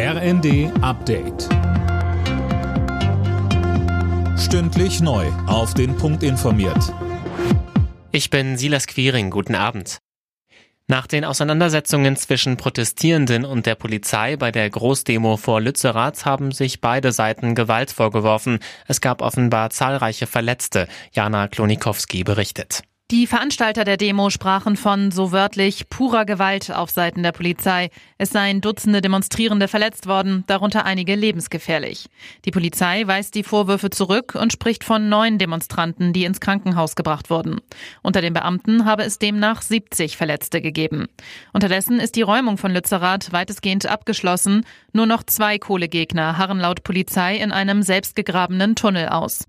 RND Update. Stündlich neu. Auf den Punkt informiert. Ich bin Silas Quiring. Guten Abend. Nach den Auseinandersetzungen zwischen Protestierenden und der Polizei bei der Großdemo vor Lützerath haben sich beide Seiten Gewalt vorgeworfen. Es gab offenbar zahlreiche Verletzte. Jana Klonikowski berichtet. Die Veranstalter der Demo sprachen von so wörtlich purer Gewalt auf Seiten der Polizei. Es seien Dutzende Demonstrierende verletzt worden, darunter einige lebensgefährlich. Die Polizei weist die Vorwürfe zurück und spricht von neun Demonstranten, die ins Krankenhaus gebracht wurden. Unter den Beamten habe es demnach 70 Verletzte gegeben. Unterdessen ist die Räumung von Lützerath weitestgehend abgeschlossen. Nur noch zwei Kohlegegner harren laut Polizei in einem selbstgegrabenen Tunnel aus.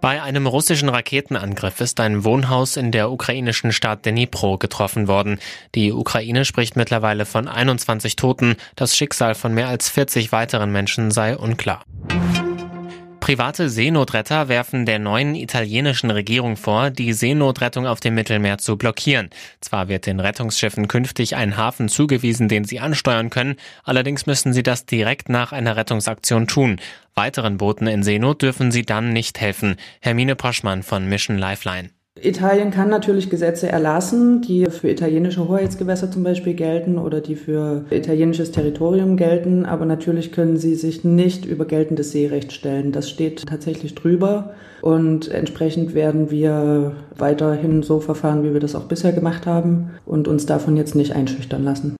Bei einem russischen Raketenangriff ist ein Wohnhaus in der ukrainischen Stadt Dnipro getroffen worden. Die Ukraine spricht mittlerweile von 21 Toten. Das Schicksal von mehr als 40 weiteren Menschen sei unklar. Private Seenotretter werfen der neuen italienischen Regierung vor, die Seenotrettung auf dem Mittelmeer zu blockieren. Zwar wird den Rettungsschiffen künftig ein Hafen zugewiesen, den sie ansteuern können, allerdings müssen sie das direkt nach einer Rettungsaktion tun. Weiteren Booten in Seenot dürfen sie dann nicht helfen. Hermine Poschmann von Mission Lifeline. Italien kann natürlich Gesetze erlassen, die für italienische Hoheitsgewässer zum Beispiel gelten oder die für italienisches Territorium gelten, aber natürlich können sie sich nicht über geltendes Seerecht stellen. Das steht tatsächlich drüber und entsprechend werden wir weiterhin so verfahren, wie wir das auch bisher gemacht haben und uns davon jetzt nicht einschüchtern lassen.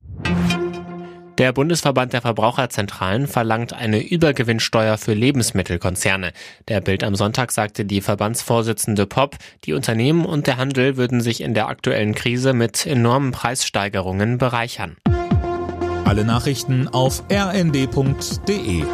Der Bundesverband der Verbraucherzentralen verlangt eine Übergewinnsteuer für Lebensmittelkonzerne. Der Bild am Sonntag sagte die Verbandsvorsitzende Popp, die Unternehmen und der Handel würden sich in der aktuellen Krise mit enormen Preissteigerungen bereichern. Alle Nachrichten auf rnd.de